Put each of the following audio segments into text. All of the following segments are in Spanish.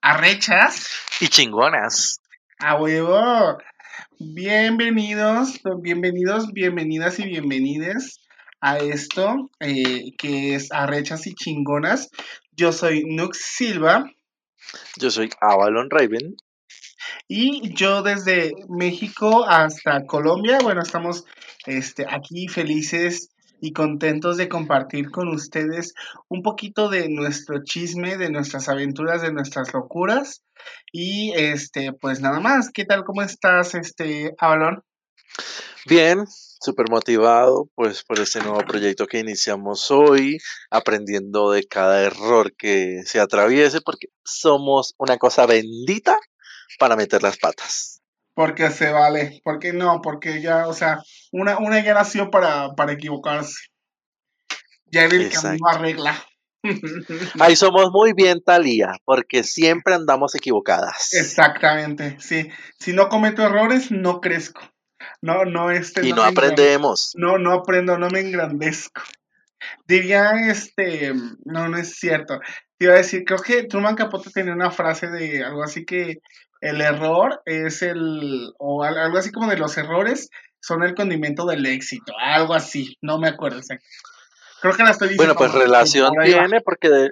Arrechas. Y chingonas. A huevo. Bienvenidos, bienvenidos, bienvenidas y bienvenides a esto eh, que es Arrechas y Chingonas. Yo soy Nux Silva. Yo soy Avalon Raven. Y yo desde México hasta Colombia, bueno, estamos este, aquí felices y contentos de compartir con ustedes un poquito de nuestro chisme, de nuestras aventuras, de nuestras locuras. Y este, pues nada más, ¿qué tal? ¿Cómo estás, este, Avalon? Bien, súper motivado pues por este nuevo proyecto que iniciamos hoy, aprendiendo de cada error que se atraviese, porque somos una cosa bendita para meter las patas. Porque se vale, porque no, porque ya, o sea, una, una ya nació para, para equivocarse. Ya en el camino arregla. Ahí somos muy bien, Talía, porque siempre andamos equivocadas. Exactamente, sí. Si no cometo errores, no crezco. No, no, este. Y no, aprendemos. No, no aprendo, no me engrandezco. Diría, este, no, no es cierto. Te iba a decir, creo que Truman Capote tenía una frase de algo así que el error es el, o algo así como de los errores son el condimento del éxito, algo así, no me acuerdo exacto. Creo que la estoy diciendo. Bueno, pues relación tiene porque de,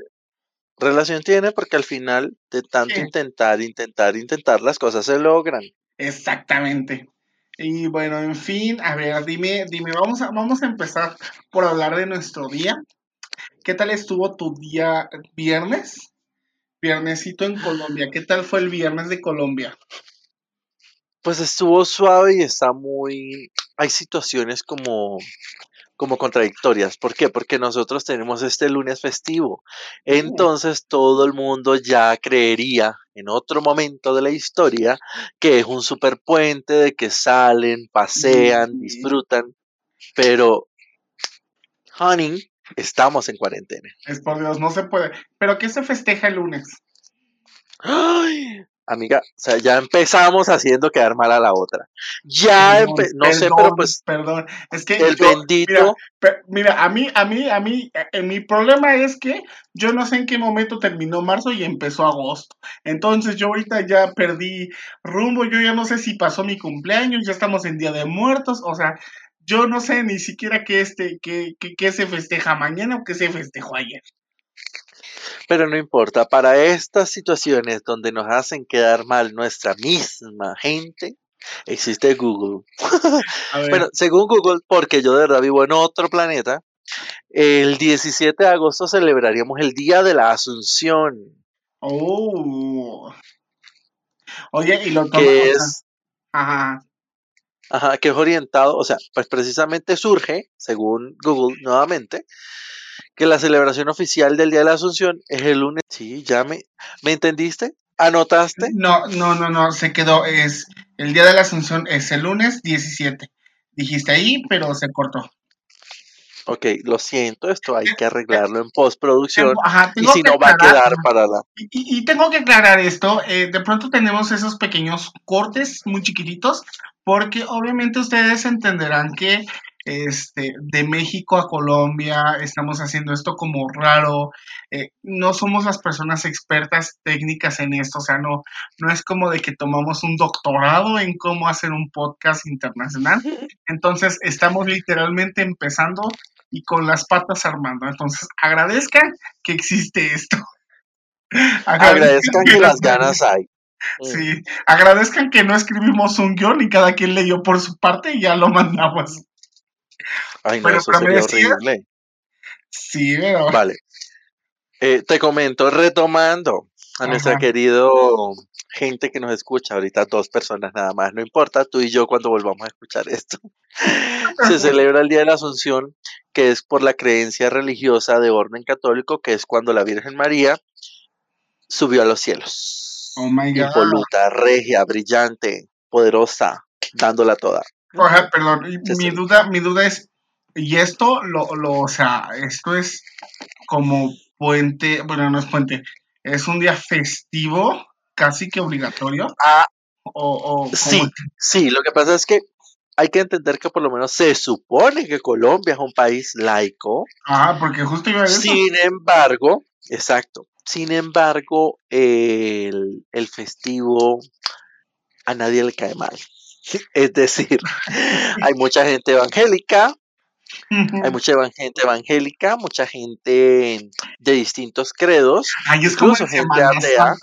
relación tiene porque al final de tanto intentar, intentar, intentar, las cosas se logran. Exactamente. Y bueno, en fin, a ver, dime, dime, vamos a, vamos a empezar por hablar de nuestro día. ¿Qué tal estuvo tu día viernes? Viernesito en Colombia. ¿Qué tal fue el viernes de Colombia? Pues estuvo suave y está muy... Hay situaciones como como contradictorias. ¿Por qué? Porque nosotros tenemos este lunes festivo. Entonces todo el mundo ya creería en otro momento de la historia que es un superpuente de que salen, pasean, disfrutan. Pero, honey, Estamos en cuarentena. Es por Dios, no se puede. ¿Pero qué se festeja el lunes? Ay, amiga, o sea, ya empezamos haciendo quedar mal a la otra. Ya, no sé, pero pues. Perdón, es que. El bendito. Mira, a mí, a mí, a mí, eh, mi problema es que yo no sé en qué momento terminó marzo y empezó agosto. Entonces yo ahorita ya perdí rumbo, yo ya no sé si pasó mi cumpleaños, ya estamos en Día de Muertos, o sea, yo no sé ni siquiera qué, este, qué, qué, se festeja mañana o qué se festejó ayer. Pero no importa, para estas situaciones donde nos hacen quedar mal nuestra misma gente, existe Google. bueno, según Google, porque yo de verdad vivo en otro planeta, el 17 de agosto celebraríamos el Día de la Asunción. Oh. Oye, y lo que es, Ajá. Ajá, que es orientado, o sea, pues precisamente surge, según Google nuevamente, que la celebración oficial del Día de la Asunción es el lunes. Sí, ya me, ¿me entendiste? ¿Anotaste? No, no, no, no, se quedó, es, el Día de la Asunción es el lunes 17. Dijiste ahí, pero se cortó. Ok, lo siento, esto hay que arreglarlo en postproducción y si no va a quedar para la... Y, tengo que aclarar esto, eh, de pronto tenemos esos pequeños cortes muy chiquititos porque obviamente ustedes entenderán que este, de México a Colombia estamos haciendo esto como raro, eh, no somos las personas expertas técnicas en esto, o sea, no, no es como de que tomamos un doctorado en cómo hacer un podcast internacional, entonces estamos literalmente empezando y con las patas armando, entonces agradezcan que existe esto. agradezcan que las ganas hay. Sí, agradezcan que no escribimos un guion y cada quien leyó por su parte y ya lo mandamos. Ay, no, eso sería horrible. Sí, pero... Vale. Eh, te comento, retomando a nuestra querido gente que nos escucha, ahorita dos personas nada más, no importa, tú y yo cuando volvamos a escuchar esto. Se celebra el Día de la Asunción, que es por la creencia religiosa de orden católico, que es cuando la Virgen María subió a los cielos. Oh my God. Impoluta, regia, brillante, poderosa, dándola toda. Oja, perdón, mi duda, mi duda es, y esto, lo, lo, o sea, esto es como puente, bueno, no es puente, es un día festivo, casi que obligatorio. Ah, o, sí, sí, lo que pasa es que hay que entender que por lo menos se supone que Colombia es un país laico. Ah, porque justo iba a decir. Sin embargo, exacto. Sin embargo, el, el festivo a nadie le cae mal. Es decir, hay mucha gente evangélica, hay mucha gente evangélica, mucha gente de distintos credos, Ay, es incluso gente atea.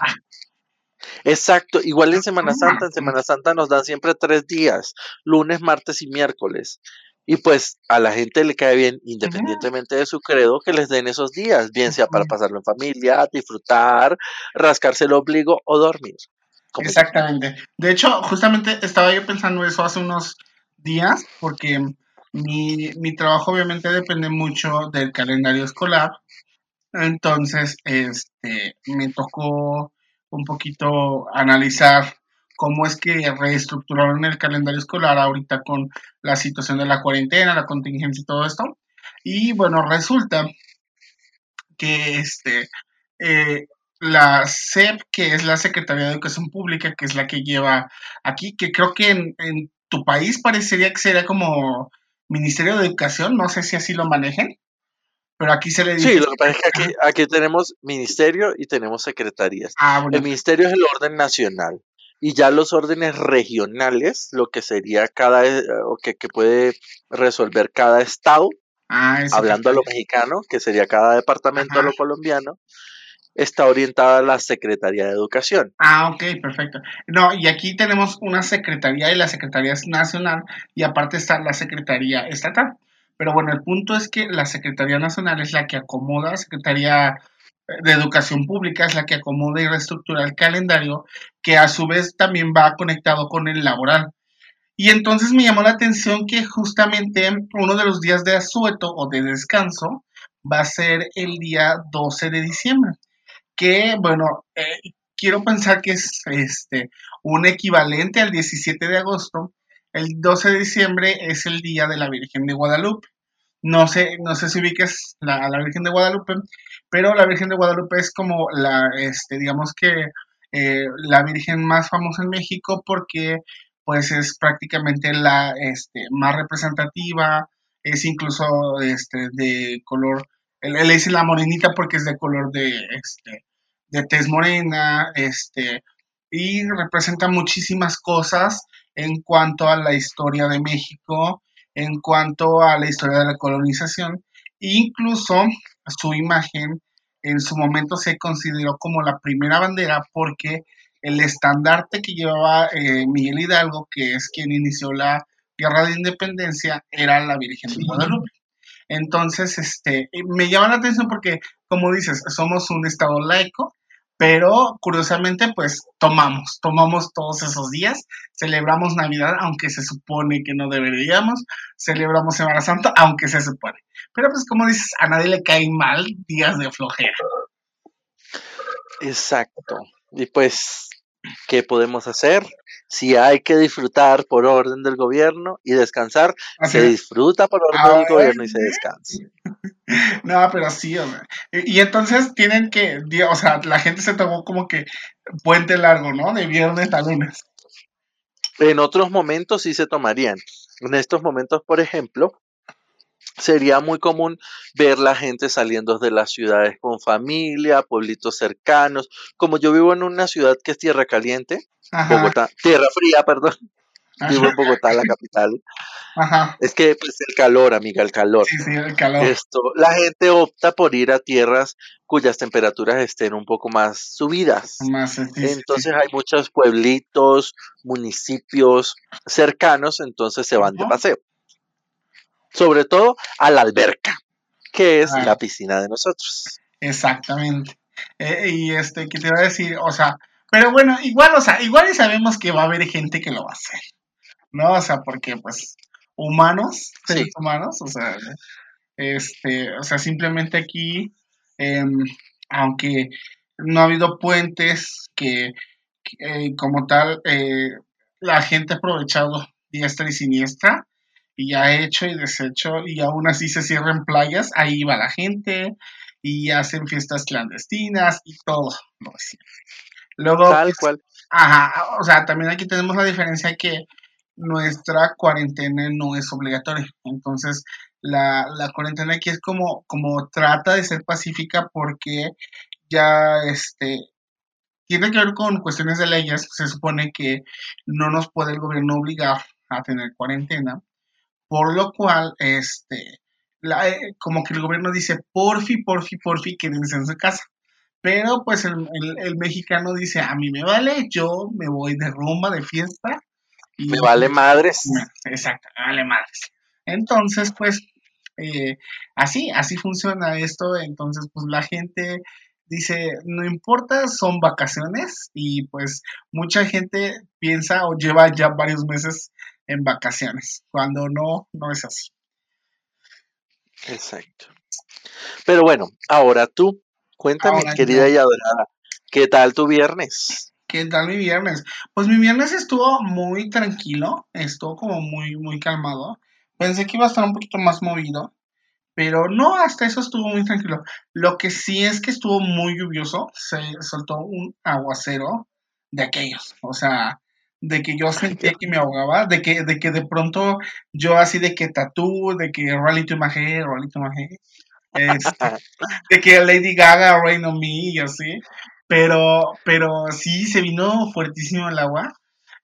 Exacto, igual en Semana Santa, en Semana Santa nos dan siempre tres días, lunes, martes y miércoles. Y pues a la gente le cae bien, independientemente de su credo, que les den esos días, bien sea para pasarlo en familia, disfrutar, rascarse el ombligo o dormir. Exactamente. De hecho, justamente estaba yo pensando eso hace unos días, porque mi, mi trabajo obviamente depende mucho del calendario escolar. Entonces, este, me tocó un poquito analizar cómo es que reestructuraron el calendario escolar ahorita con la situación de la cuarentena, la contingencia y todo esto. Y bueno, resulta que este, eh, la SEP, que es la Secretaría de Educación Pública, que es la que lleva aquí, que creo que en, en tu país parecería que sería como Ministerio de Educación, no sé si así lo manejen, pero aquí se le dice... Sí, lo que pasa es que aquí, aquí tenemos ministerio y tenemos secretarías. Ah, bueno, El ministerio es el orden nacional y ya los órdenes regionales, lo que sería cada, eh, o que, que puede resolver cada estado, ah, hablando a lo mexicano, que sería cada departamento a lo colombiano, está orientada a la Secretaría de Educación. Ah, ok, perfecto. No, y aquí tenemos una secretaría y la secretaría es nacional y aparte está la secretaría estatal. Pero bueno, el punto es que la Secretaría Nacional es la que acomoda, Secretaría de Educación Pública es la que acomoda y reestructura el calendario, que a su vez también va conectado con el laboral. Y entonces me llamó la atención que justamente uno de los días de asueto o de descanso va a ser el día 12 de diciembre, que bueno, eh, quiero pensar que es este un equivalente al 17 de agosto. El 12 de diciembre es el día de la Virgen de Guadalupe. No sé, no sé si ubiques la, a la Virgen de Guadalupe, pero la Virgen de Guadalupe es como la, este, digamos que eh, la Virgen más famosa en México porque pues es prácticamente la este, más representativa, es incluso este, de color, le dice la morenita porque es de color de, este, de tez morena, este, y representa muchísimas cosas en cuanto a la historia de México, en cuanto a la historia de la colonización, incluso su imagen en su momento se consideró como la primera bandera porque el estandarte que llevaba eh, Miguel Hidalgo, que es quien inició la guerra de independencia, era la Virgen de Guadalupe. Entonces, este, me llama la atención porque, como dices, somos un estado laico, pero curiosamente, pues tomamos, tomamos todos esos días, celebramos Navidad, aunque se supone que no deberíamos, celebramos Semana Santa, aunque se supone. Pero pues como dices, a nadie le caen mal días de flojera. Exacto. Y pues, ¿qué podemos hacer? Si hay que disfrutar por orden del gobierno y descansar, Así se es. disfruta por orden del gobierno y se descansa. No, pero sí, o sea, y, entonces tienen que, o sea, la gente se tomó como que puente largo, ¿no? De viernes a lunes. En otros momentos sí se tomarían. En estos momentos, por ejemplo, sería muy común ver la gente saliendo de las ciudades con familia, pueblitos cercanos. Como yo vivo en una ciudad que es tierra caliente, Ajá, Bogotá, tierra fría, perdón, vivo en Bogotá, la capital. Ajá. Es que pues el calor, amiga, el calor. Sí, sí, el calor. Esto, la gente opta por ir a tierras cuyas temperaturas estén un poco más subidas. Más, sí. Entonces hay muchos pueblitos, municipios cercanos, entonces se van de paseo. Sobre todo a la alberca, que es Ah. la piscina de nosotros. Exactamente. Eh, y este, ¿qué te iba a decir? O sea, pero bueno, igual, o sea, igual y sabemos que va a haber gente que lo va a hacer, ¿no? O sea, porque pues humanos, seres Sí. humanos, o sea, este, o sea, simplemente aquí, em, aunque no ha habido puentes que, que, eh, como tal, eh, la gente ha aprovechado diestra y siniestra y ha hecho y deshecho y aún así se cierran playas, ahí va la gente y hacen fiestas clandestinas y todo. Luego, Tal cual. Ajá, o sea, también aquí tenemos la diferencia que nuestra cuarentena no es obligatoria. Entonces, la, la cuarentena aquí es como, como trata de ser pacífica porque ya este tiene que ver con cuestiones de leyes. Se supone que no nos puede el gobierno obligar a tener cuarentena, por lo cual, este, eh, como que el gobierno dice, porfi, porfi, porfi, quédense en su casa. Pero pues el, mexicano dice, a mí me vale, yo me voy de rumba, de fiesta. Y me vale madres. Exacto, me vale madres. Entonces, pues, eh, así, así funciona esto. Entonces, pues la gente dice, no importa, son vacaciones y pues mucha gente piensa o lleva ya varios meses en vacaciones, cuando no, no es así. Exacto. Pero bueno, ahora tú, cuéntame, querida y adorada, ¿qué tal tu viernes? ¿Qué tal mi viernes? Pues mi viernes estuvo muy tranquilo, estuvo como muy, muy calmado. Pensé que iba a estar un poquito más movido, pero no, hasta eso estuvo muy tranquilo. Lo que sí es que estuvo muy lluvioso, se soltó un aguacero de aquellos, o sea, de que yo sentía que me ahogaba, de que de, que de pronto yo así de que tatú, de que rally to my head, rally to my este, de que Lady Gaga, Rain on Me y así, pero, pero sí se vino fuertísimo el agua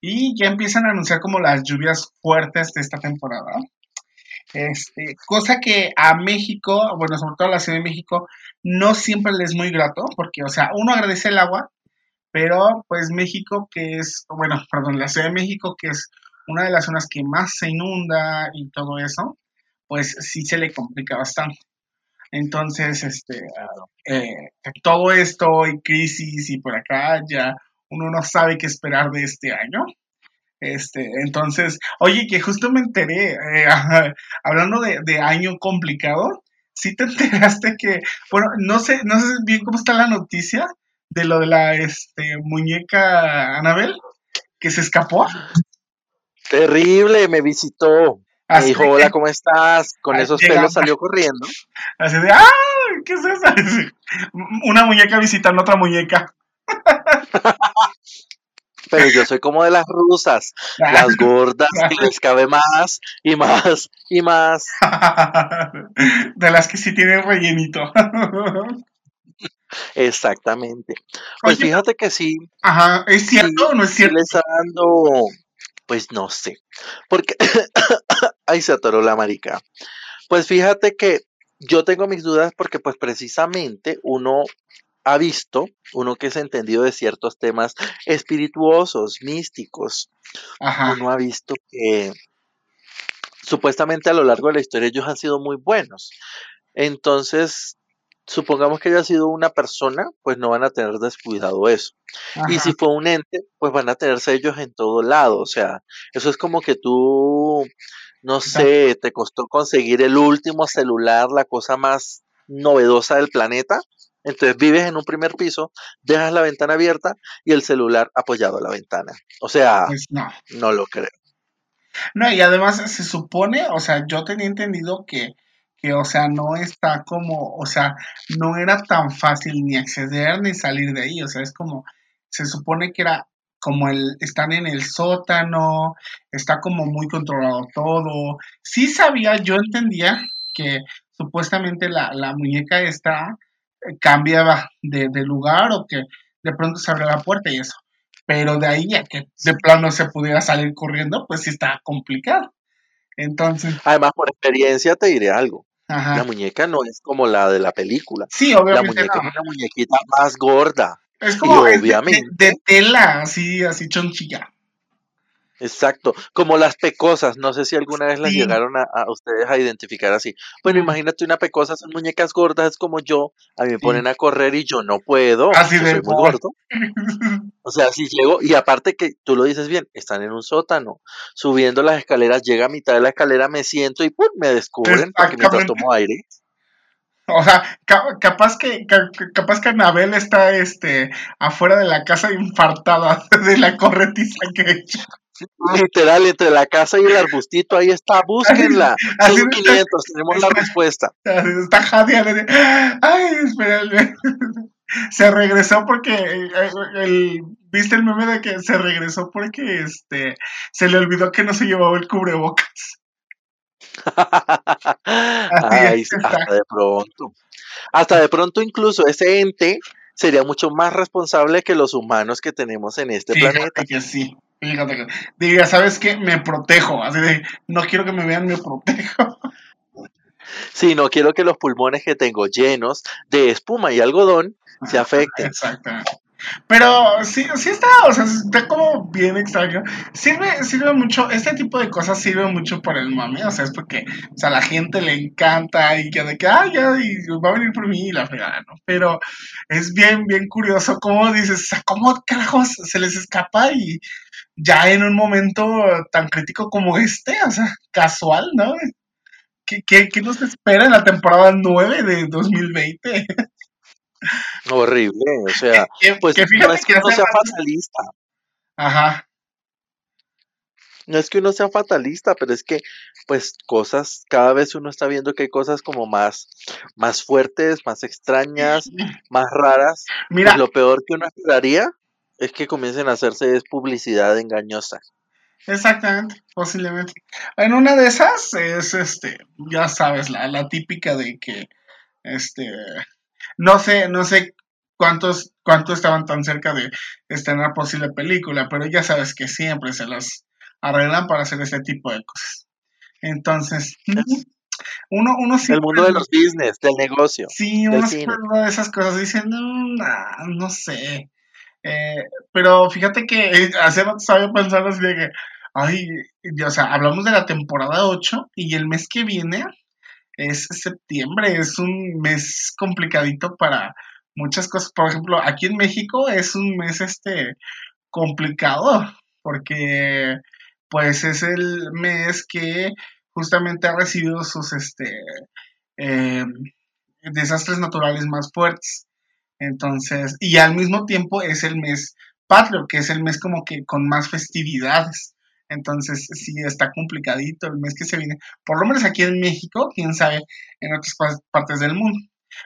y ya empiezan a anunciar como las lluvias fuertes de esta temporada. Este, cosa que a México, bueno, sobre todo a la Ciudad de México, no siempre les es muy grato, porque, o sea, uno agradece el agua, pero pues México, que es, bueno, perdón, la Ciudad de México, que es una de las zonas que más se inunda y todo eso, pues sí se le complica bastante. Entonces, este, eh, todo esto y crisis y por acá ya uno no sabe qué esperar de este año. Este, entonces, oye, que justo me enteré, eh, hablando de, año complicado, sí te enteraste que, bueno, no sé, no sé bien cómo está la noticia de lo de la este, muñeca Anabel, que se escapó. Terrible, me visitó. Me dijo, hola, ¿cómo estás? Con esos pelos salió corriendo. Así de, ¡ay! ¿Qué es eso? Una muñeca visitando otra muñeca. pero yo soy como de las rusas, las gordas que les cabe más y más y más. De las que sí tienen rellenito. Exactamente. Pues fíjate que sí. Ajá, ¿es cierto o no es cierto? Le está dando, pues no sé, porque ahí se atoró la marica. Pues fíjate que yo tengo mis dudas porque pues precisamente uno ha visto, uno que es entendido de ciertos temas espirituosos, místicos, uno ha visto que supuestamente a lo largo de la historia ellos han sido muy buenos. Entonces, supongamos que haya sido una persona, pues no van a tener descuidado eso. Y si fue un ente, pues van a tener sellos en todo lado. O sea, eso es como que tú, no sé, te costó conseguir el último celular, la cosa más novedosa del planeta, entonces vives en un primer piso, dejas la ventana abierta y el celular apoyado a la ventana. O sea, pues no. no lo creo. No, y además se supone, o sea, yo tenía entendido que, que, o sea, no está como, o sea, no era tan fácil ni acceder ni salir de ahí, o sea, es como, se supone que era como el, están en el sótano, está como muy controlado todo. Sí sabía, yo entendía que supuestamente la, la muñeca está cambiaba de, lugar o que de pronto se abre la puerta y eso. Pero de ahí a que de plano se pudiera salir corriendo, pues sí está complicado. Entonces. Además, por experiencia te diré algo. La muñeca no es como la de la película. Sí, obviamente. La muñeca es una muñequita más gorda. Es como obviamente. De, de, tela, así, así chonchilla. Exacto, como las pecosas, no sé si alguna vez las llegaron a, ustedes a identificar así. Bueno, imagínate una pecosa, son muñecas gordas, es como yo, a mí me ponen a correr y yo no puedo, así soy muy gordo. O sea, si llego, y aparte que tú lo dices bien, están en un sótano, subiendo las escaleras, llega a mitad de la escalera, me siento y ¡pum! me descubren porque mientras tomo aire. O sea, capaz que capaz que Anabel está este afuera de la casa infartada de la corretiza que he hecho. Literal, entre la casa y el arbustito, ahí está, búsquenla. Son 500, tenemos la respuesta. Está Jadia. Ay, espérame. se regresó porque eh, eh, el, viste el meme de que se regresó porque este se le olvidó que no se llevaba el cubrebocas. Ay, hasta de pronto. Hasta de pronto incluso ese ente sería mucho más responsable que los humanos que tenemos en este Fíjate planeta. que sí. Fíjate que diría, ¿sabes qué? Me protejo. Así de, no quiero que me vean, me protejo. Sí, no quiero que los pulmones que tengo llenos de espuma y algodón se afecten. Exactamente. Pero sí, sí está, o sea, está como bien extraño. Sirve, sirve mucho, este tipo de cosas sirve mucho para el mami, o sea, es porque, o sea, a la gente le encanta y que de que, ah, ya, va a venir por mí y la fregada, ¿no? Pero es bien, bien curioso cómo dices, o sea, cómo carajos se les escapa y ya en un momento tan crítico como este, o sea, casual, ¿no? ¿Qué, qué, qué nos espera en la temporada 9 de 2020? Horrible, o sea, Que- pues que no es que que uno sea fatalista, Ajá. no es que uno sea fatalista, pero es que pues cosas, cada vez uno está viendo que hay cosas como más, más fuertes, más extrañas, más raras. Mira, Pues lo peor que uno esperaría es que comiencen a hacerse es publicidad engañosa. Exactamente, posiblemente. En una de esas es este, ya sabes, la, la típica de que este no sé, no sé cuántos, cuántos estaban tan cerca de estrenar posible película, pero ya sabes que siempre se las arreglan para hacer ese tipo de cosas. Entonces, uno, uno El siempre, mundo de los business, del negocio. sí, uno siempre de esas cosas, dicen, no, nah, no sé. Eh, pero fíjate que eh, hace rato estaba pensando así de que, ay, y, o sea, hablamos de la temporada 8 y el mes que viene es septiembre, es un mes complicadito para muchas cosas. Por ejemplo, aquí en México es un mes este complicado porque pues es el mes que justamente ha recibido sus este eh, desastres naturales más fuertes. Entonces, y al mismo tiempo es el mes patrio, que es el mes como que con más festividades. Entonces, sí, está complicadito el mes que se viene. Por lo menos aquí en México, quién sabe, en otras pa- partes del mundo.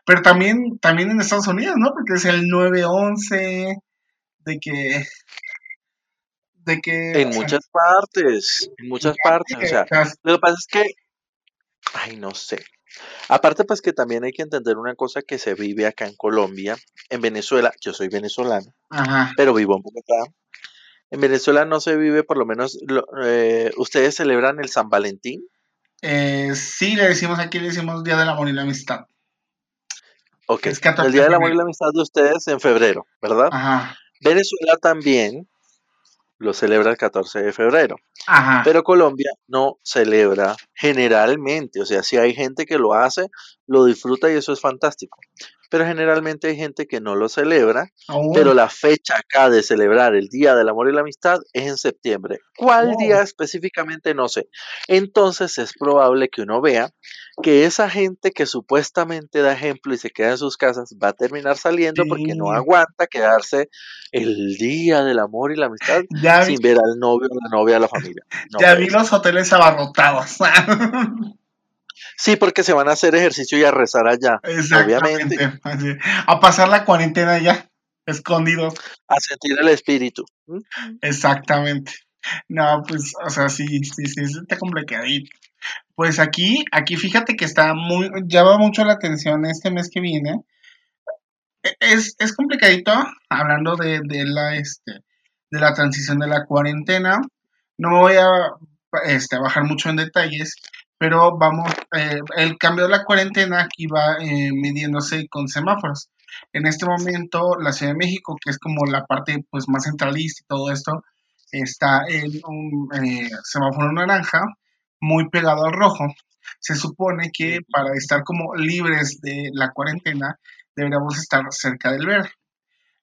Pero también, también en Estados Unidos, ¿no? Porque es el 9-11, de que, de que, En sea, muchas partes, en muchas partes. O sea, o sea, lo que pasa es que, ay, no sé. Aparte, pues que también hay que entender una cosa que se vive acá en Colombia, en Venezuela. Yo soy venezolano, ajá. pero vivo en Bogotá. En Venezuela no se vive, por lo menos, lo- eh, ustedes celebran el San Valentín. Eh, sí, le decimos aquí, le decimos Día del Amor y la Amistad. Ok, Es 14 el Día de del Amor y la Amistad de ustedes en febrero, ¿verdad? Ajá, Venezuela también lo celebra el 14 de febrero, ajá. pero Colombia no celebra generalmente, o sea, si hay gente que lo hace, lo disfruta y eso es fantástico, pero generalmente hay gente que no lo celebra, Oh, pero la fecha acá de celebrar el Día del Amor y la Amistad es en septiembre. ¿Cuál día específicamente? No sé. Entonces es probable que uno vea que esa gente que supuestamente da ejemplo y se queda en sus casas va a terminar saliendo porque no aguanta quedarse el Día del Amor y la Amistad ya vi, sin ver al novio, a la novia, la familia. No ya vi los hoteles abarrotados. Sí, porque se van a hacer ejercicio y a rezar allá, obviamente, Exactamente. así, A pasar la cuarentena ya, escondidos. a sentir el espíritu. Exactamente. No, pues, o sea, sí, sí, sí, está complicadito. Pues aquí, aquí fíjate que está muy, llama mucho la atención este mes que viene. E- Es, es complicadito, hablando de, de la, este, de la transición de la cuarentena. No me voy a, este, a bajar mucho en detalles, pero vamos, eh, el cambio de la cuarentena aquí va eh, midiéndose con semáforos. En este momento, la Ciudad de México, que es como la parte pues más centralista y todo esto, está en un eh, semáforo naranja, muy pegado al rojo. Se supone que para estar como libres de la cuarentena, deberíamos estar cerca del verde.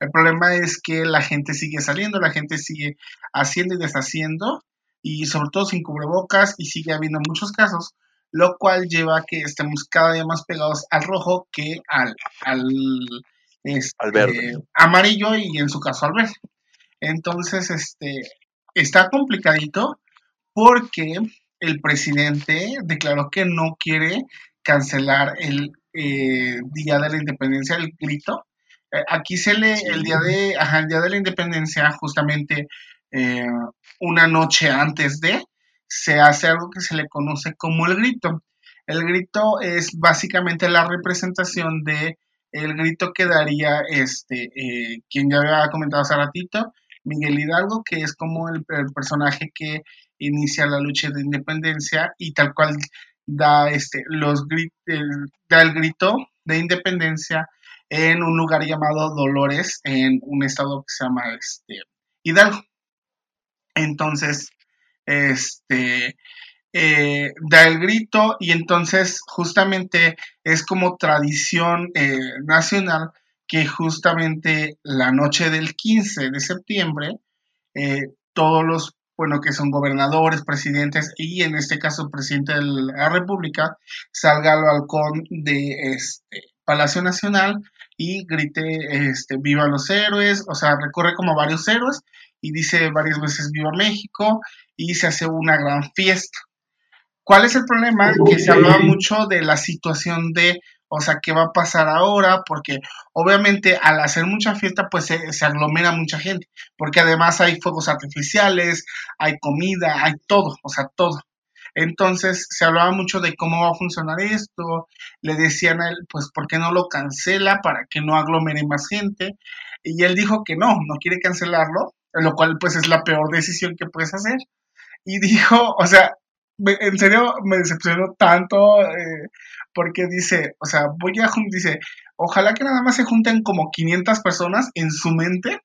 El problema es que la gente sigue saliendo, la gente sigue haciendo y deshaciendo, y sobre todo sin cubrebocas, y sigue habiendo muchos casos, lo cual lleva a que estemos cada día más pegados al rojo que al, al, este, Al verde. amarillo y en su caso al verde. Entonces, este, está complicadito porque el presidente declaró que no quiere cancelar el eh, Día de la Independencia, el grito, Eh, aquí se le, el día de, ajá, el día de la independencia, justamente eh, una noche antes de, se hace algo que se le conoce como el grito. El grito es básicamente la representación de el grito que daría este, eh, quien ya había comentado hace ratito, Miguel Hidalgo, que es como el, personaje que inicia la lucha de independencia y tal cual da este los da el grito de independencia en un lugar llamado Dolores en un estado que se llama este Hidalgo. Entonces, este eh, da el grito y entonces justamente es como tradición eh, nacional que justamente la noche del 15 de septiembre eh, todos los, bueno, que son gobernadores, presidentes y en este caso presidente de la República salga al balcón de este Palacio Nacional y grite este, viva los héroes, o sea, recorre como varios héroes y dice varias veces viva México y se hace una gran fiesta. ¿Cuál es el problema? Que se habla mucho de la situación de, o sea, ¿qué va a pasar ahora? Porque obviamente al hacer mucha fiesta, pues se, se, aglomera mucha gente, porque además hay fuegos artificiales, hay comida, hay todo, o sea, todo. Entonces se hablaba mucho de cómo va a funcionar esto, le decían a él, pues, ¿por qué no lo cancela para que no aglomere más gente? Y él dijo que no, no quiere cancelarlo, lo cual pues es la peor decisión que puedes hacer. Y dijo, o sea, en serio me decepcionó tanto eh, porque dice, o sea, voy a, dice, ojalá que nada más se junten como 500 personas en su mente,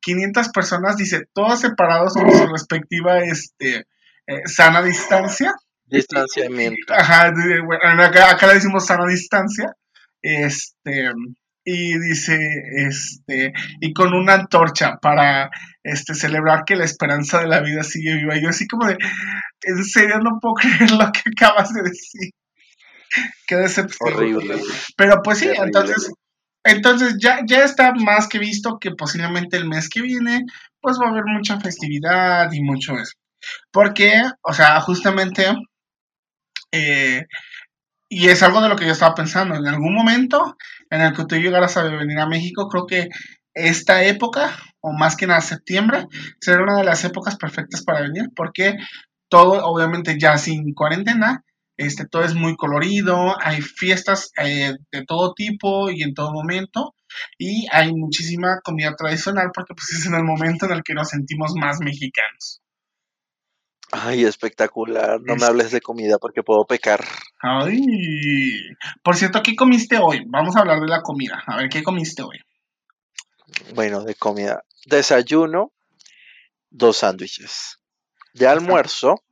500 personas, dice, todos separados con su respectiva, este, eh, sana distancia. Distanciamiento. Ajá, acá, acá le decimos sana distancia, este, y dice, este, y con una antorcha para, este, celebrar que la esperanza de la vida sigue viva. Y yo así como de, en serio no puedo creer lo que acabas de decir. Qué decepción. Horrible. Pero pues sí, entonces, entonces ya, ya está más que visto que posiblemente el mes que viene, pues va a haber mucha festividad y mucho eso. Porque, o sea, justamente, eh, y es algo de lo que yo estaba pensando, en algún momento en el que tú llegaras a venir a México, creo que esta época, o más que nada septiembre, será una de las épocas perfectas para venir, porque todo, obviamente ya sin cuarentena, este, todo es muy colorido, hay fiestas eh, de todo tipo y en todo momento, y hay muchísima comida tradicional, porque pues es en el momento en el que nos sentimos más mexicanos. Ay, espectacular. No me hables de comida porque puedo pecar. Ay. Por cierto, ¿qué comiste hoy? Vamos a hablar de la comida. A ver, ¿qué comiste hoy? Bueno, de comida. Desayuno, dos sándwiches. De almuerzo,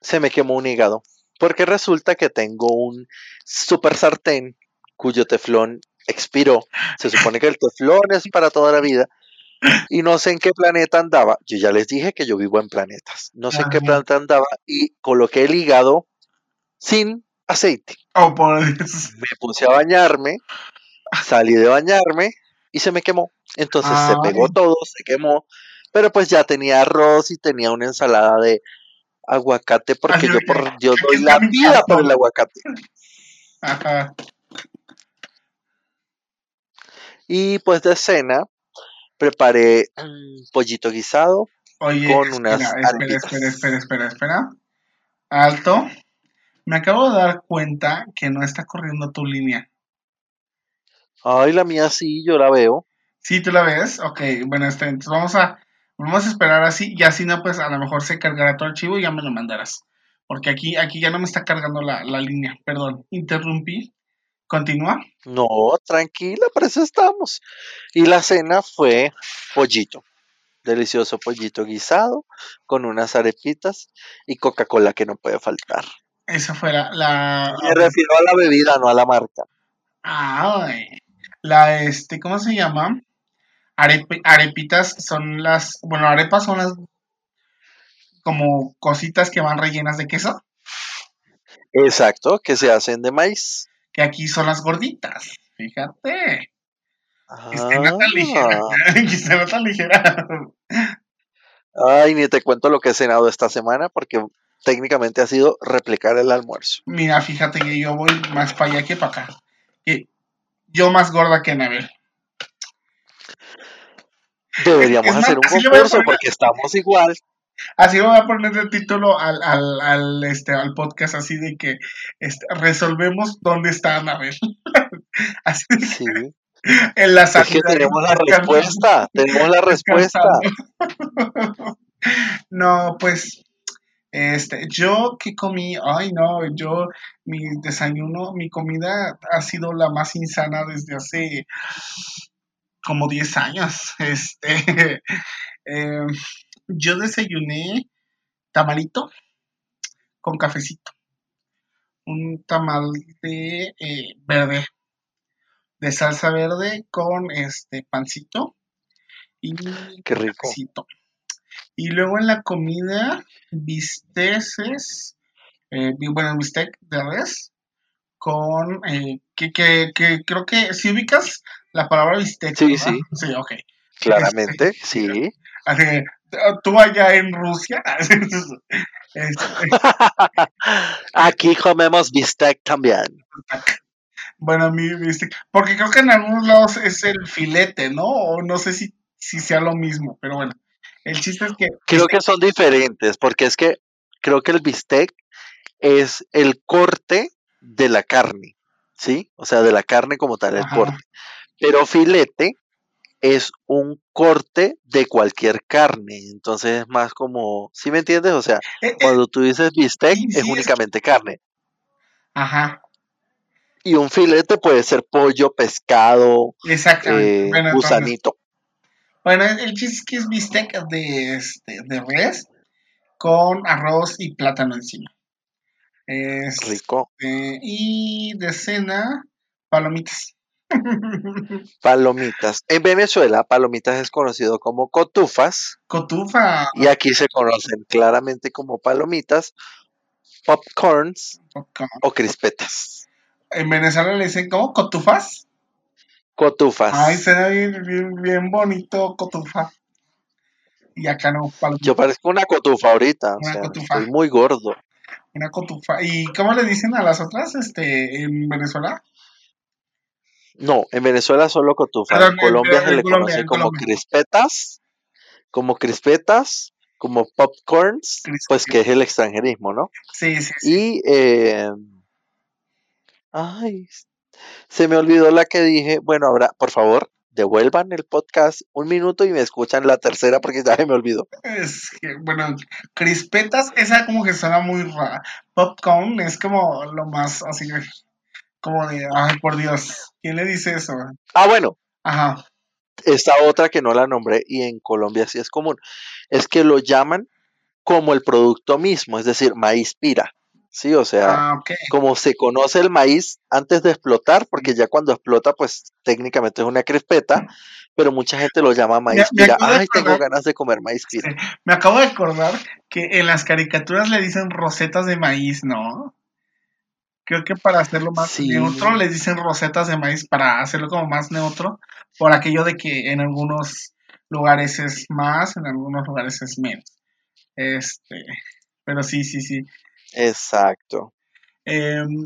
se me quemó un hígado. Porque resulta que tengo un super sartén cuyo teflón expiró. Se supone que el teflón es para toda la vida y no sé en qué planeta andaba. Yo ya les dije que yo vivo en planetas. No sé en qué planeta andaba y coloqué el hígado sin aceite. Oh, Me puse a bañarme, salí de bañarme y se me quemó. Entonces se pegó todo, se quemó. Pero pues ya tenía arroz y tenía una ensalada de aguacate porque yo por Dios doy la vida por el aguacate. Ajá. Y pues de cena preparé un pollito guisado Oye, con unas espera, espera, espera, espera, espera, Alto. Me acabo de dar cuenta que no está corriendo tu línea. Ay, la mía sí, yo la veo. Sí, tú la ves. Ok, bueno, entonces vamos a, vamos a esperar así y así no, pues a lo mejor se cargará tu archivo y ya me lo mandarás. Porque aquí, aquí ya no me está cargando la, la línea. Perdón, interrumpí. Continúa. No, tranquila, para eso estamos. Y la cena fue pollito. Delicioso pollito guisado con unas arepitas y Coca-Cola que no puede faltar. Esa fue la, Me refiero a la bebida, no a la marca. Ah, la este, ¿cómo se llama? arepitas son las, bueno, arepas son las como cositas que van rellenas de queso. Exacto, que se hacen de maíz que aquí son las gorditas. Fíjate. No tan ligera. que no tan ligera. Ay, ni te cuento lo que he cenado esta semana porque técnicamente ha sido replicar el almuerzo. Mira, fíjate que yo voy más para allá que para acá. yo más gorda que Anabel. Deberíamos Es más, hacer un concurso porque estamos igual. Así voy a poner el título al, al, al, este, al podcast, así de que este, resolvemos dónde está Anabel. así de que Sí. en la Es que tenemos la respuesta. Tenemos la respuesta. no, pues, este, yo que comí, ay no, yo, mi desayuno, mi comida ha sido la más insana desde hace como 10 años. Este, em, yo desayuné tamalito con cafecito. Un tamal de eh, verde, de salsa verde con este pancito y Qué rico. cafecito. Y luego en la comida, bisteces, eh, bueno, bistec de res con, eh, que, que, que creo que si ubicas la palabra bistec, Sí, ¿verdad? sí. Sí, ok. Claramente, sí. Así tú allá en Rusia, Aquí comemos bistec también. bueno, mi bistec, porque creo que en algunos lados es el filete, ¿no? O no sé si, si sea lo mismo, pero bueno, el chiste es que Creo que son diferentes porque es que creo que el bistec es el corte de la carne, ¿sí? O sea, de la carne como tal, el Ajá. corte. Pero filete es un corte de cualquier carne, entonces es más como, ¿sí me entiendes? O sea, Eh, eh, cuando tú dices bistec sí, sí, es es- únicamente carne. ajá, Y un filete puede ser pollo, pescado, exactamente. eh, bueno, entonces, gusanito. bueno, el chiste es que es bistec de, este, de res con arroz y plátano encima. Este, Rico. y de cena, palomitas. Palomitas. En Venezuela, palomitas es conocido como cotufas Cotufa, y aquí se conocen claramente como palomitas, popcorns popcorn. o crispetas. en Venezuela le dicen como cotufas. Cotufas. Ay, suena bien, bien, bien bonito, cotufa. Y acá no, palomita, Yo parezco una cotufa ahorita, o Una sea, cotufa. estoy muy gordo. una cotufa. ¿Y cómo le dicen a las otras este, en Venezuela? No, en Venezuela solo cotufa. Perdón, en Colombia se le Colombia, conoce como Colombia. crispetas, como crispetas, como popcorns, pues que es el extranjerismo, ¿no? Sí, sí, sí. Y, eh, ay, se me olvidó la que dije. Bueno, ahora, por favor, devuelvan el podcast un minuto y me escuchan la tercera porque ya se me olvidó. Es que, bueno, crispetas, esa como que suena muy rara. Popcorn es como lo más así, como de, ay, por Dios, ¿quién le dice eso? Ah, bueno, Ajá, esta otra que no la nombré y en Colombia sí es común, es que lo llaman como el producto mismo, es decir, maíz pira. Sí, o sea, ah, como se conoce el maíz antes de explotar, porque ya cuando explota, pues técnicamente es una crispeta, pero mucha gente lo llama maíz me pira. de Ay, tengo ganas de comer maíz pira. Me acabo de acordar que en las caricaturas le dicen rosetas de maíz, ¿no? Creo que para hacerlo más Sí. neutro les dicen rosetas de maíz para hacerlo como más neutro, por aquello de que en algunos lugares es más, en algunos lugares es menos. Este, pero sí, sí, sí. Exacto. Em,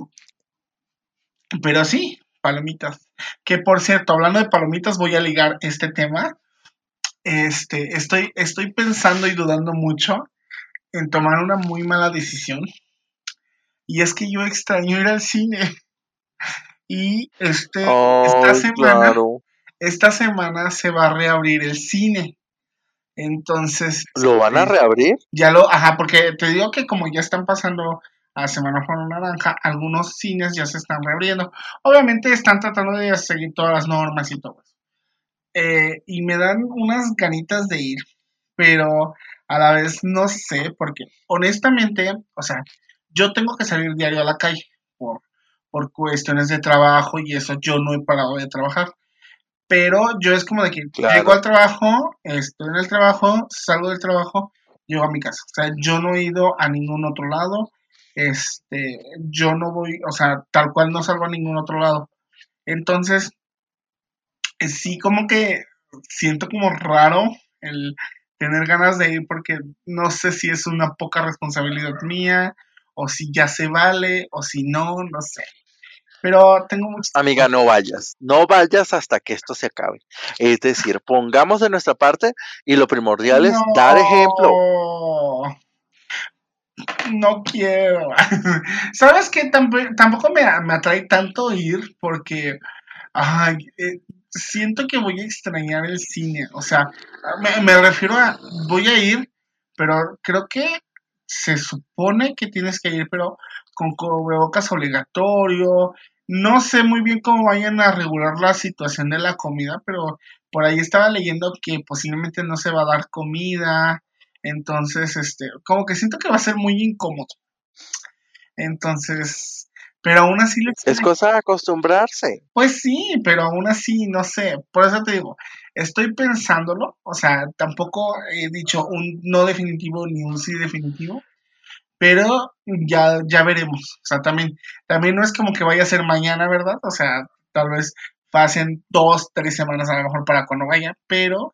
pero sí, palomitas. Que por cierto, hablando de palomitas, voy a ligar este tema. Este, estoy, estoy pensando y dudando mucho en tomar una muy mala decisión. Y es que yo extraño ir al cine. Y este, esta semana, claro. esta semana se va a reabrir el cine. Entonces, ¿Lo van a este, reabrir? ya lo, ajá, porque te digo que como ya están pasando a Semáforo Naranja, algunos cines ya se están reabriendo. Obviamente están tratando de seguir todas las normas y todo eso. Eh, y me dan unas ganitas de ir, pero a la vez no sé, porque honestamente, o sea, yo tengo que salir diario a la calle por, por cuestiones de trabajo y eso yo no he parado de trabajar. Pero yo es como de que Claro. llego al trabajo, estoy en el trabajo, salgo del trabajo, llego a mi casa. O sea, yo no he ido a ningún otro lado. Este, yo no voy, o sea, tal cual no salgo a ningún otro lado. Entonces, eh, sí como que siento como raro el tener ganas de ir porque no sé si es una poca responsabilidad mía o si ya se vale o si no, no sé. Pero tengo muchas... Amiga, no vayas, no vayas hasta que esto se acabe. Es decir, pongamos de nuestra parte y lo primordial es dar ejemplo. No quiero. ¿Sabes qué? tampoco me, me, atrae tanto ir porque ay, eh, siento que voy a extrañar el cine. O sea, me, me refiero a voy a ir, pero creo que se supone que tienes que ir, pero con cubrebocas obligatorio. No sé muy bien cómo vayan a regular la situación de la comida, pero por ahí estaba leyendo que posiblemente no se va a dar comida. Entonces, este, como que siento que va a ser muy incómodo. Entonces, pero aún así Es cosa de acostumbrarse. Pues sí, pero aún así, no sé. Por eso te digo, estoy pensándolo. O sea, tampoco he dicho un no definitivo ni un sí definitivo. Pero ya, ya veremos. O sea, también, también no es como que vaya a ser mañana, ¿verdad? O sea, tal vez pasen dos, tres semanas a lo mejor para cuando vaya, pero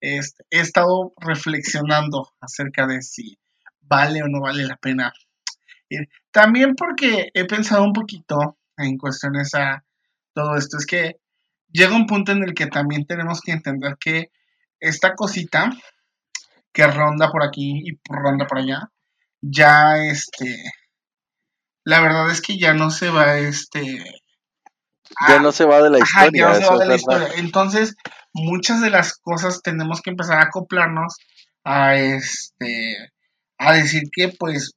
este, he estado reflexionando acerca de si vale o no vale la pena También porque he pensado un poquito en cuestiones a todo esto. Es que llega un punto en el que también tenemos que entender que esta cosita que ronda por aquí y ronda por allá, ya este, la verdad es que ya no se va, este, ya no se va de la historia. Entonces, muchas de las cosas tenemos que empezar a acoplarnos a este, a decir que pues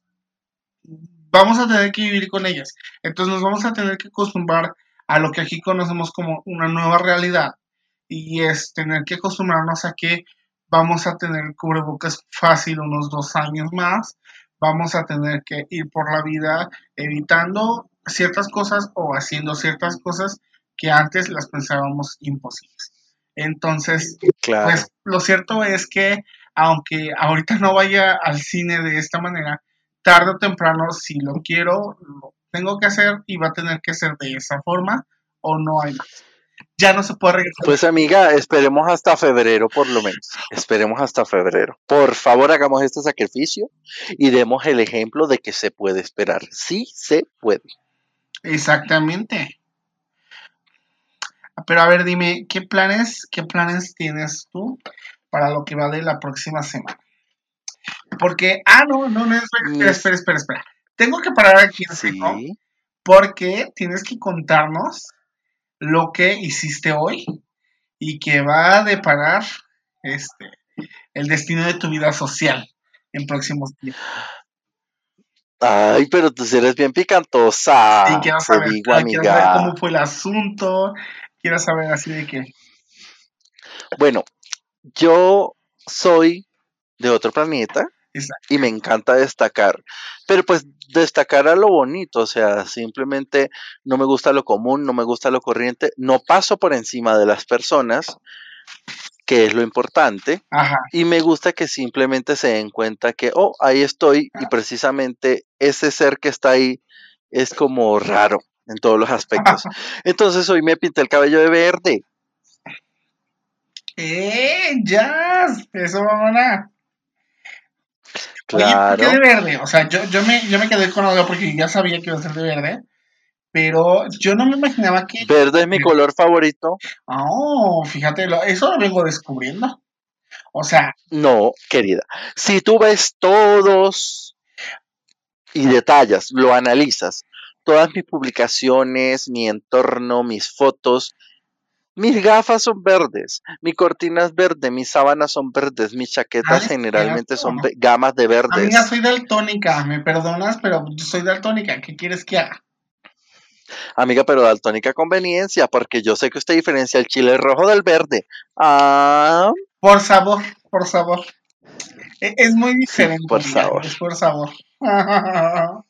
vamos a tener que vivir con ellas. Entonces nos vamos a tener que acostumbrar a lo que aquí conocemos como una nueva realidad y es tener que acostumbrarnos a que vamos a tener cubrebocas fácil unos dos años más, vamos a tener que ir por la vida evitando ciertas cosas o haciendo ciertas cosas que antes las pensábamos imposibles. Entonces, pues lo cierto es que aunque ahorita no vaya al cine de esta manera, tarde o temprano, si lo quiero, lo tengo que hacer y va a tener que ser de esa forma o no hay más. Ya no se puede regresar. Pues amiga, esperemos hasta febrero por lo menos. Esperemos hasta febrero. Por favor, hagamos este sacrificio y demos el ejemplo de que se puede esperar. Sí se puede. Exactamente. Pero a ver, dime, ¿qué planes, qué planes tienes tú para lo que va de la próxima semana? Porque, ah, no, no, no, espera, espera, espera, espera. Tengo que parar aquí en porque tienes que contarnos lo que hiciste hoy y que va a deparar este el destino de tu vida social en próximos días. Ay, pero tú eres bien picantosa. Sí, quiero saber, quiero saber cómo fue el asunto. Quiero saber así de qué. Bueno, yo soy de otro planeta y me encanta destacar. Pero pues destacar a lo bonito, o sea, simplemente no me gusta lo común, no me gusta lo corriente, no paso por encima de las personas, que es lo importante, y me gusta que simplemente se den cuenta que, oh, ahí estoy, y precisamente ese ser que está ahí es como raro en todos los aspectos. Entonces hoy me pinté el cabello de verde. ¡Eh! ¡Ya! Eso, mamona. Claro. Oye, ¿por qué de verde? O sea, yo, yo, me, yo me quedé con algo porque ya sabía que iba a ser de verde, pero yo no me imaginaba que... Verde es mi color favorito. Oh, fíjate, eso lo vengo descubriendo. O sea... No, querida. Si tú ves todos y detallas, lo analizas, todas mis publicaciones, mi entorno, mis fotos, mis gafas son verdes, mi cortina es verde, mis sábanas son verdes, mis chaquetas ah, generalmente son gamas de verdes. Amiga, soy daltónica, me perdonas, pero soy daltónica, ¿qué quieres que haga? Amiga, pero daltónica conveniencia, porque yo sé que usted diferencia el chile rojo del verde. Ah. Por sabor, por sabor. E, es muy diferente. por sabor. Es por sabor.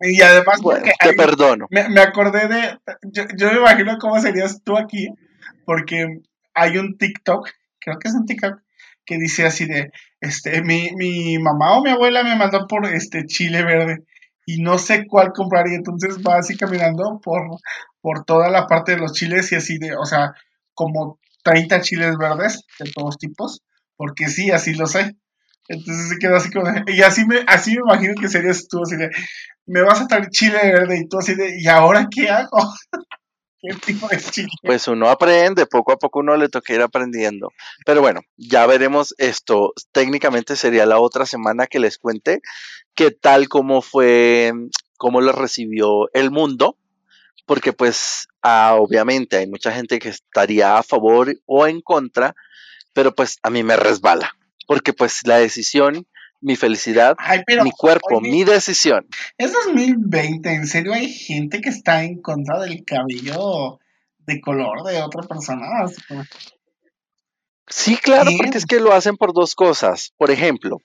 Y además, te perdono. Me, acordé de. Yo, me imagino cómo serías tú aquí, porque hay un TikTok, creo que es un TikTok, que dice así de: este, mi, mi mamá o mi abuela me mandó por este chile verde y no sé cuál comprar, y entonces va así caminando por, por toda la parte de los chiles y así de, o sea, como 30 chiles verdes de todos tipos, porque sí, así lo sé. Entonces se quedó así como, y así me, así me imagino que serías tú, así de, me vas a traer chile verde y tú así de, ¿y ahora qué hago? ¿Qué tipo de chile? Pues uno aprende, poco a poco uno le toca ir aprendiendo. Pero bueno, ya veremos esto. Técnicamente sería la otra semana que les cuente qué tal cómo fue, cómo lo recibió el mundo, porque pues ah, obviamente hay mucha gente que estaría a favor o en contra, pero pues a mí me resbala, porque pues la decisión mi felicidad, Ay, mi cuerpo, mi decisión. Es 2020, en serio hay gente que está en contra del cabello de color de otra persona. Sí, claro, porque es que lo hacen por dos cosas. Por ejemplo,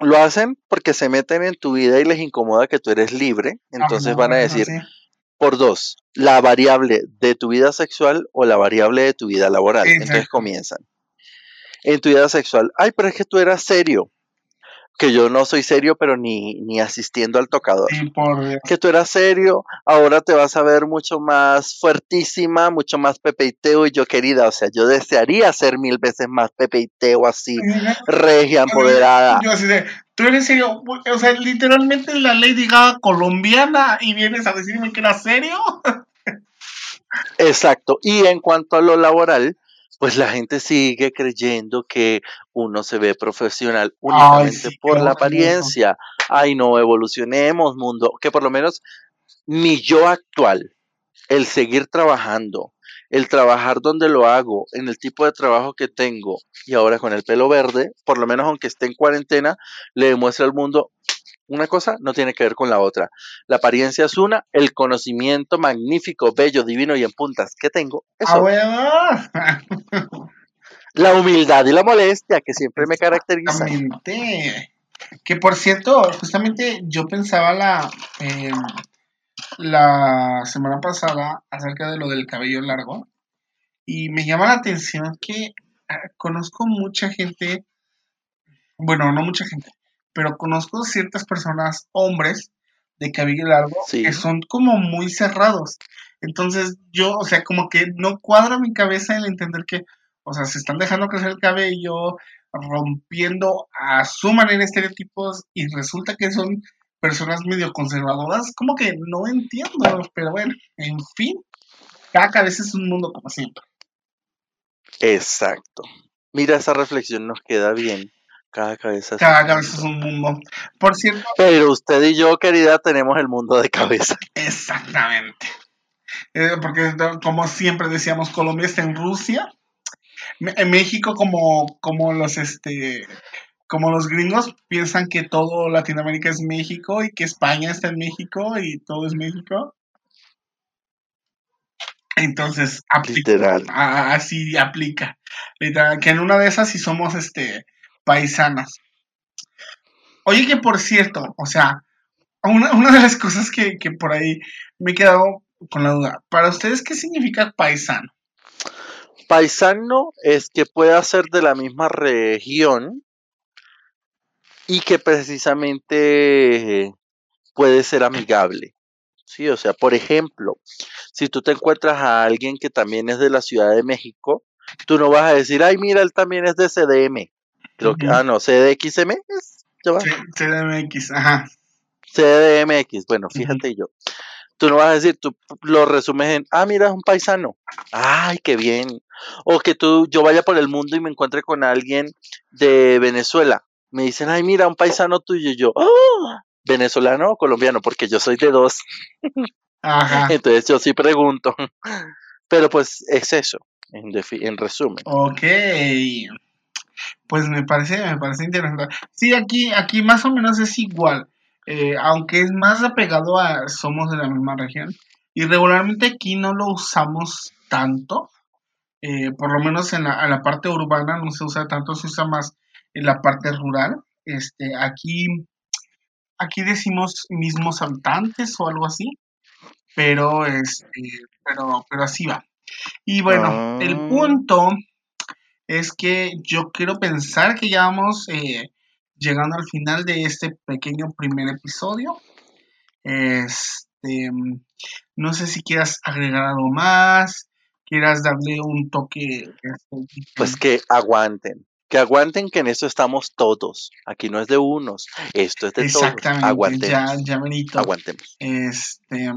lo hacen porque se meten en tu vida y les incomoda que tú eres libre. Entonces ajá, van a decir, por dos, la variable de tu vida sexual o la variable de tu vida laboral. Entonces comienzan. En tu vida sexual, ay, pero es que tú eras serio. Que yo no soy serio, pero ni, ni asistiendo al tocador. Sí, por Dios. que tú eras serio, ahora te vas a ver mucho más fuertísima, mucho más Pepe y yo querida, o sea, yo desearía ser mil veces más Pepe y Teo así, regia, empoderada. Yo así de, tú eres serio, o sea, literalmente la Lady Gaga colombiana y vienes a decirme que era serio. Exacto. Y en cuanto a lo laboral, pues la gente sigue creyendo que uno se ve profesional únicamente sí, por la apariencia. Ay, no, evolucionemos, mundo. Que por lo menos mi yo actual, el seguir trabajando, el trabajar donde lo hago, en el tipo de trabajo que tengo y ahora con el pelo verde, por lo menos aunque esté en cuarentena, le demuestra al mundo una cosa no tiene que ver con la otra. La apariencia es una, el conocimiento magnífico, bello, divino y en puntas que tengo es Ah, otra. La humildad y la molestia que siempre me caracterizan. Exactamente. Que por cierto, justamente yo pensaba la, eh, la semana pasada acerca de lo del cabello largo y me llama la atención que ah, conozco mucha gente, bueno, no mucha gente, pero conozco ciertas personas, hombres de cabello largo, Sí. que son como muy cerrados. Entonces yo, o sea, como que no cuadra mi cabeza el entender que, o sea, se están dejando crecer el cabello, rompiendo a su manera estereotipos y resulta que son personas medio conservadoras, como que no entiendo, pero bueno, en fin, cada cabeza es un mundo como siempre. Exacto. Mira, esa reflexión nos queda bien. Cada cabeza es Cada un cabeza es mundo. un mundo. Por cierto, Pero usted y yo, querida, tenemos el mundo de cabeza. exactamente. Eh, porque como siempre decíamos, Colombia está en Rusia. En México, como, como los este como los gringos piensan que todo Latinoamérica es México y que España está en México y todo es México. Entonces, aplica, Literal. a- así aplica. Literal, que en una de esas sí somos este paisanas. Oye, que por cierto, o sea, una, una de las cosas que, que por ahí me he quedado con la duda. Para ustedes, ¿qué significa paisano? Paisano es que pueda ser de la misma región y que precisamente puede ser amigable. Sí, o sea, por ejemplo, si tú te encuentras a alguien que también es de la Ciudad de México, tú no vas a decir, ay, mira, él también es de CDM. Creo que, Ujú. ah, no, CDXM es, ya va. C- CDMX, ajá. CDMX, bueno, fíjate yo. Tú no vas a decir, tú lo resumes en, ah, mira, es un paisano. Ay, qué bien. O que tú, yo vaya por el mundo y me encuentre con alguien de Venezuela. Me dicen, ay, mira, un paisano tuyo. Y yo, "Ah, venezolano o colombiano, porque yo soy de dos. Ajá. Entonces yo sí pregunto. Pero pues es eso, en, en resumen. Ok. Pues me parece, me parece interesante. Sí, aquí, aquí más o menos es igual. eh, aunque es más apegado a somos de la misma región. Y regularmente aquí no lo usamos tanto. eh, por lo menos en la, en la parte urbana no se usa tanto, se usa más en la parte rural. Este, aquí, aquí decimos mismos habitantes o algo así. Pero este, pero, pero así va. Y bueno, el Ah. punto es que yo quiero pensar que ya vamos eh, llegando al final de este pequeño primer episodio. Este, no sé si quieras agregar algo más, quieras darle un toque. Pues que aguanten. Que aguanten que en esto estamos todos. Aquí no es de unos, esto es de todos. Exactamente, Aguantemos. ya, ya. Aguantemos. Este,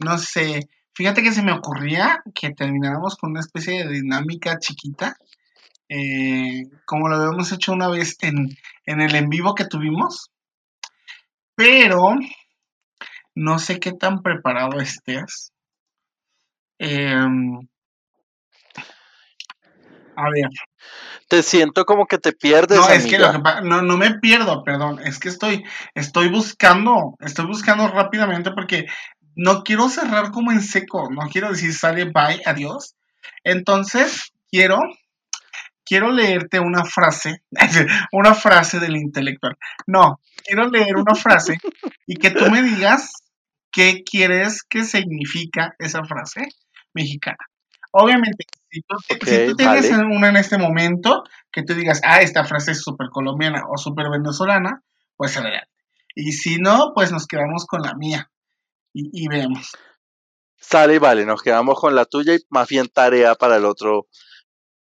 no sé, fíjate que se me ocurría que termináramos con una especie de dinámica chiquita, eh, como lo habíamos hecho una vez en, en el en vivo que tuvimos, pero no sé qué tan preparado estés. Em, a ver, Te siento como que te pierdes, no, es que lo que no, no me pierdo, perdón, es que estoy, estoy buscando, estoy buscando rápidamente porque no quiero cerrar como en seco, no quiero decir sale bye, adiós. Entonces, quiero, quiero leerte una frase, una frase del intelectual. No, quiero leer una frase y que tú me digas qué quieres que significa esa frase mexicana. Obviamente, si tú, si tú Ok, tienes vale. una en este momento que tú digas, ah, esta frase es súper colombiana o súper venezolana, pues adelante. Y si no, pues nos quedamos con la mía y, y vemos. Sale y vale, nos quedamos con la tuya y más bien tarea para el otro.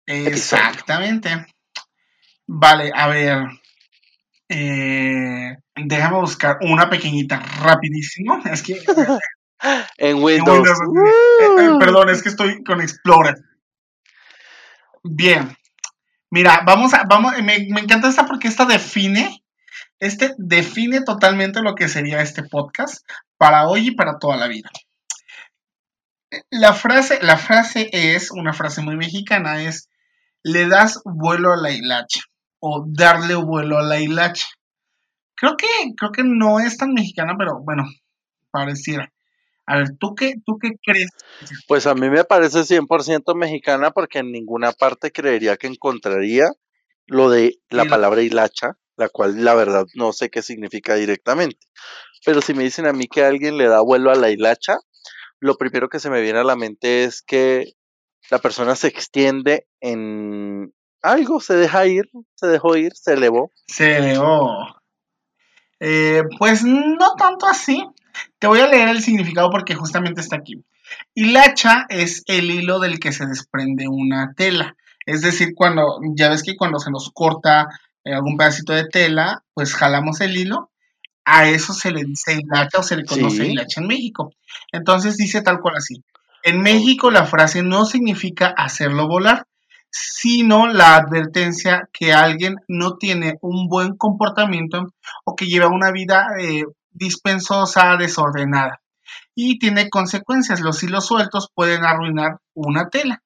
Episodio. Exactamente. Vale, a ver. eh, déjame buscar una pequeñita rapidísimo. Es que, En en Windows. Windows, eh, eh, perdón, es que estoy con Explorer. Bien. Mira, vamos a, vamos, me, me encanta esta porque esta define, este define totalmente lo que sería este podcast para hoy y para toda la vida. La frase, la frase es una frase muy mexicana, es le das vuelo a la hilacha o darle vuelo a la hilacha. Creo que, creo que no es tan mexicana, pero bueno, pareciera. A ver, ¿tú qué, tú qué crees? Pues a mí me parece 100% mexicana porque en ninguna parte creería que encontraría lo de la palabra hilacha, la cual la verdad no sé qué significa directamente. Pero si me dicen a mí que alguien le da vuelo a la hilacha, lo primero que se me viene a la mente es que la persona se extiende en algo, se deja ir, se dejó ir, se elevó. Se elevó. Eh, pues no tanto así. Te voy a leer el significado porque justamente está aquí. Hilacha es el hilo del que se desprende una tela. Es decir, cuando, ya ves que cuando se nos corta algún pedacito de tela, pues jalamos el hilo. A eso se le dice hilacha o se le conoce Sí. hilacha en México. Entonces dice tal cual así. En México la frase no significa hacerlo volar, sino la advertencia que alguien no tiene un buen comportamiento o que lleva una vida eh, dispensosa, desordenada. Y tiene consecuencias. Los hilos sueltos pueden arruinar una tela.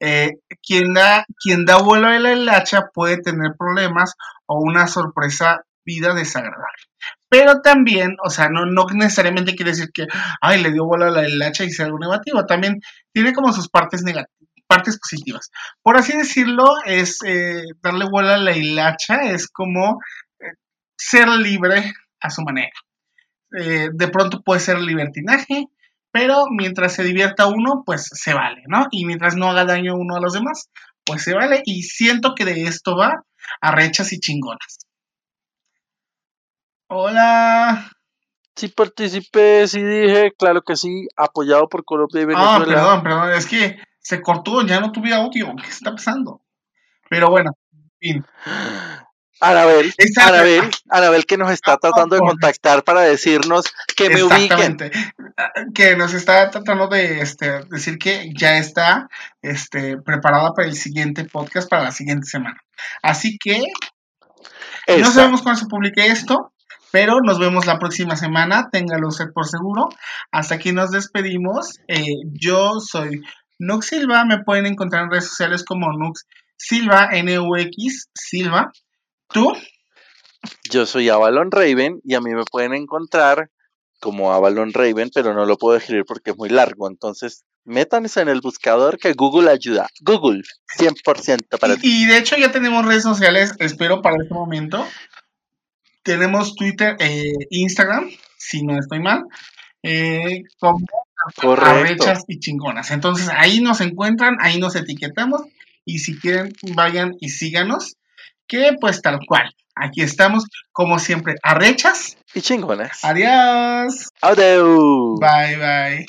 Eh, quien, da, quien da vuelo a la hilacha puede tener problemas o una sorpresa vida desagradable. Pero también, o sea, no, no necesariamente quiere decir que, ay, le dio vuelo a la hilacha y sea algo negativo. También tiene como sus partes negativas partes positivas. Por así decirlo, es eh, darle vuelo a la hilacha, es como eh, ser libre a su manera. Eh, de pronto puede ser libertinaje, pero mientras se divierta uno, pues se vale, ¿no? Y mientras no haga daño uno a los demás, pues se vale. Y siento que de esto va a rechas y chingonas. Hola. Sí participé, sí dije, claro que sí, apoyado por Colombia y Ah, Venezuela. perdón, perdón, es que se cortó, ya no tuve audio. ¿Qué está pasando? Pero bueno, en fin. Anabel. Anabel, Anabel que nos está Ah, tratando de contactar para decirnos que me ubiquen. Ah, Que nos está tratando de este, decir que ya está este, preparada para el siguiente podcast, para la siguiente semana. Así que no sabemos cuándo se publique esto, pero nos vemos la próxima semana. Téngalo usted por seguro. Hasta aquí nos despedimos. Eh, yo soy Nux Silva. Me pueden encontrar en redes sociales como Nux Silva, N-U-X Silva. ¿Tú? Yo soy Avalon Raven y a mí me pueden encontrar como Avalon Raven, pero no lo puedo escribir porque es muy largo. Entonces, métanse en el buscador que Google ayuda. Google, 100% para ti. Y, y de hecho ya tenemos redes sociales, espero para este momento. Tenemos Twitter e Instagram, si no estoy mal, eh, como arrechas y chingonas. Entonces ahí nos encuentran, ahí nos etiquetamos y si quieren vayan y síganos, que pues tal cual. Aquí estamos, como siempre, arrechas. Y chingones. Adiós. Adeu. Bye, bye.